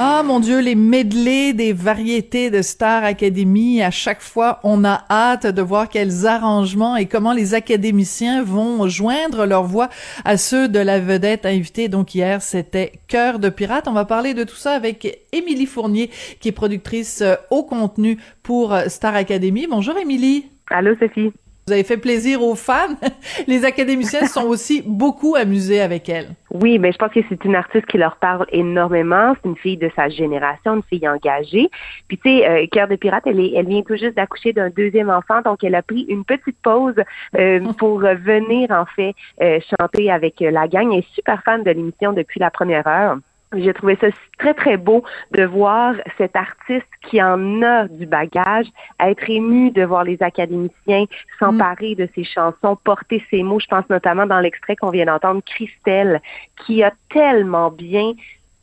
Ah mon Dieu, les medley des variétés de Star Academy. À chaque fois, on a hâte de voir quels arrangements et comment les académiciens vont joindre leur voix à ceux de la vedette invitée. Donc hier, c'était Cœur de pirate. On va parler de tout ça avec Émilie Fournier, qui est productrice euh, au contenu pour euh, Star Academy. Bonjour Émilie. Allô, Sophie. Vous avez fait plaisir aux fans. Les académiciens se sont aussi beaucoup amusés avec elle. Oui, mais je pense que c'est une artiste qui leur parle énormément. C'est une fille de sa génération, une fille engagée. Puis tu sais, euh, Cœur de pirate, elle, est, elle vient tout juste d'accoucher d'un deuxième enfant, donc elle a pris une petite pause euh, pour venir en fait euh, chanter avec la gang. Elle est super fan de l'émission depuis la première heure. J'ai trouvé ça très, très beau de voir cet artiste qui en a du bagage, être ému de voir les académiciens s'emparer de ses chansons, porter ses mots. Je pense notamment dans l'extrait qu'on vient d'entendre, Christelle, qui a tellement bien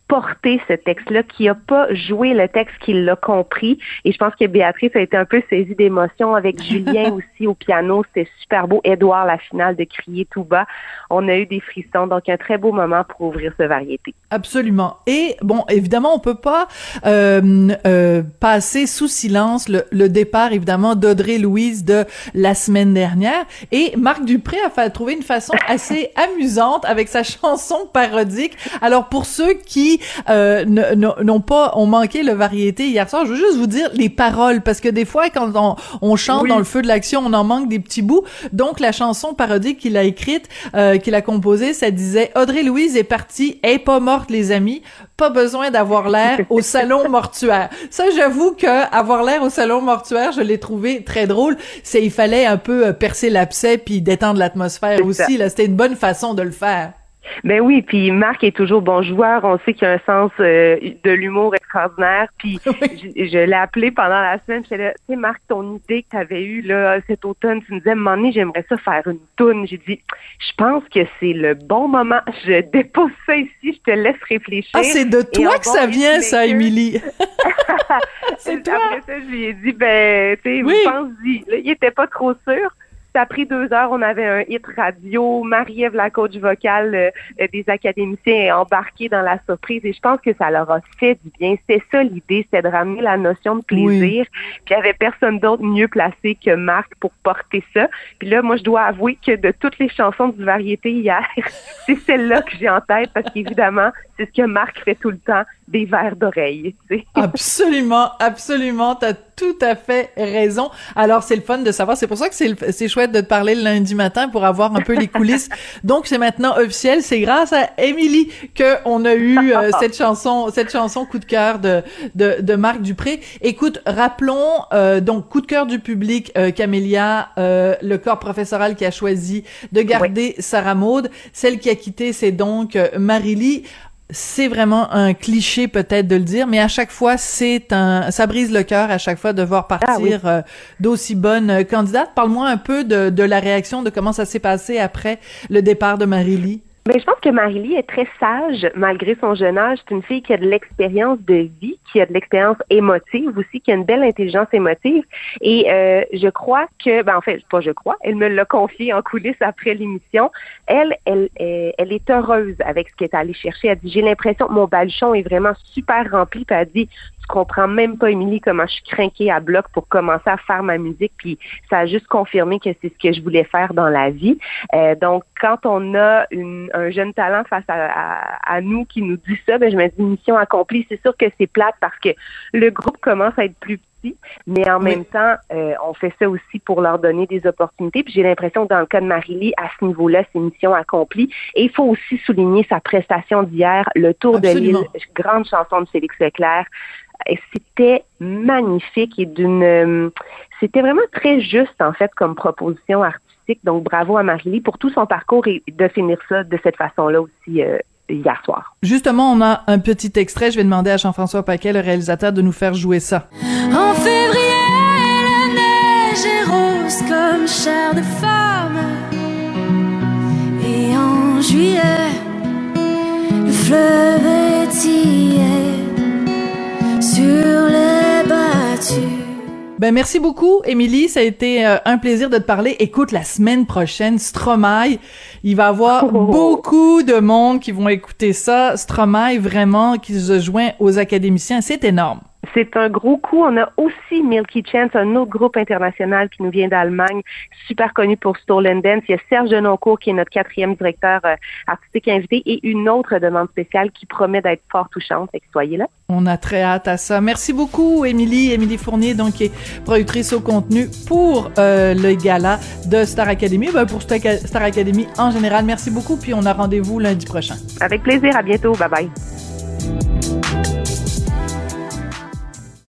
porté ce texte-là, qui a pas joué le texte, qui l'a compris. Et je pense que Béatrice a été un peu saisie d'émotion avec Julien aussi au piano. C'était super beau. Édouard, la finale de crier tout bas. On a eu des frissons. Donc, un très beau moment pour ouvrir ce variété. Absolument. Et bon, évidemment, on peut pas euh, euh, passer sous silence le, le départ, évidemment, d'Audrey Louise de la semaine dernière. Et Marc Dupré a trouver une façon assez amusante avec sa chanson parodique. Alors, pour ceux qui euh, n'ont pas, ont manqué le variété hier soir, je veux juste vous dire les paroles, parce que des fois, quand on, on chante Oui. dans le feu de l'action, on en manque des petits bouts. Donc, la chanson parodique qu'il a écrite, euh, qu'il a composée, ça disait « Audrey Louise est partie, est pas morte, les amis. Pas besoin d'avoir l'air au salon mortuaire. » Ça, j'avoue que avoir l'air au salon mortuaire, je l'ai trouvé très drôle. C'est, il fallait un peu euh, percer l'abcès puis détendre l'atmosphère aussi. Là, c'était une bonne façon de le faire. Ben oui, puis Marc est toujours bon joueur. On sait qu'il a un sens euh, de l'humour extraordinaire. Puis je, je l'ai appelé pendant la semaine. Je là, tu sais, Marc, ton idée que tu avais eue là, cet automne, tu me disais, donné, j'aimerais ça faire une toune. J'ai dit, je pense que c'est le bon moment. Je dépose ça ici, je te laisse réfléchir. Ah, c'est de toi que ça vient, ça, Émilie. c'est toi. Après ça, je lui ai dit, ben, tu sais, Oui. pense-y. Il était pas trop sûr. Ça a pris deux heures, on avait un hit radio. Marie-Ève, la coach vocale euh, euh, des académiciens, est embarquée dans la surprise et je pense que ça leur a fait du bien. C'était ça l'idée, c'était de ramener la notion de plaisir. Puis il y avait personne d'autre mieux placé que Marc pour porter ça. Puis là, moi, je dois avouer que de toutes les chansons du variété hier, c'est celle-là que j'ai en tête parce qu'évidemment, c'est ce que Marc fait tout le temps, des verres d'oreille. Absolument, absolument, t'as tout à fait raison. Alors c'est le fun de savoir, c'est pour ça que c'est le- c'est chouette de te parler le lundi matin pour avoir un peu les coulisses. Donc c'est maintenant officiel, c'est grâce à Émilie que on a eu euh, cette chanson, cette chanson coup de cœur de de, de Marc Dupré. Écoute, rappelons euh, donc coup de cœur du public, euh, Camélia, euh, le corps professoral qui a choisi de garder Sarah Maud, celle qui a quitté c'est donc euh, Marie-Lie c'est vraiment un cliché peut-être de le dire, mais à chaque fois, c'est un, ça brise le cœur à chaque fois de voir partir euh, d'aussi bonnes euh, candidates. Parle-moi un peu de, de la réaction, de comment ça s'est passé après le départ de Marie-Lie. Mais je pense que Marie-Lie est très sage malgré son jeune âge. C'est une fille qui a de l'expérience de vie, qui a de l'expérience émotive aussi, qui a une belle intelligence émotive. Et euh, je crois que, ben en fait, pas je crois, elle me l'a confié en coulisses après l'émission. Elle, elle, elle, elle est heureuse avec ce qu'elle est allée chercher. Elle dit, j'ai l'impression que mon baluchon est vraiment super rempli. Puis elle dit, tu comprends même pas, Émilie, comment je suis craquée à bloc pour commencer à faire ma musique. Puis ça a juste confirmé que c'est ce que je voulais faire dans la vie. Euh, donc, quand on a une, un jeune talent face à, à, à nous qui nous dit ça, ben, je me dis mission accomplie. C'est sûr que c'est plate parce que le groupe commence à être plus petit, mais en Oui. même temps, euh, on fait ça aussi pour leur donner des opportunités. Puis j'ai l'impression que dans le cas de Marie-Lie, à ce niveau-là, c'est mission accomplie. Et il faut aussi souligner sa prestation d'hier, le Tour Absolument. de l'île, grande chanson de Félix Leclerc. C'était magnifique et d'une, euh, c'était vraiment très juste en fait comme proposition artistique. Donc bravo à Marie-Lie pour tout son parcours et de finir ça de cette façon-là aussi euh, hier soir. Justement, on a un petit extrait. Je vais demander à Jean-François Paquet, le réalisateur, de nous faire jouer ça. En février, la neige est rose comme chair de femme. Et en juillet, le fleuve Ben merci beaucoup, Émilie. Ça a été euh, un plaisir de te parler. Écoute, la semaine prochaine, Stromae, il va y avoir Oh. beaucoup de monde qui vont écouter ça. Stromae, vraiment, qui se joint aux académiciens, c'est énorme. C'est un gros coup. On a aussi Milky Chance, un autre groupe international qui nous vient d'Allemagne, super connu pour Stolen Dance. Il y a Serge Denoncourt qui est notre quatrième directeur euh, artistique invité et une autre demande spéciale qui promet d'être fort touchante. Fait que soyez là. On a très hâte à ça. Merci beaucoup, Émilie. Émilie Fournier, donc, qui est productrice au contenu pour euh, le gala de Star Academy, ben, pour Star Star Academy en général. Merci beaucoup, puis on a rendez-vous lundi prochain. Avec plaisir. À bientôt. Bye bye.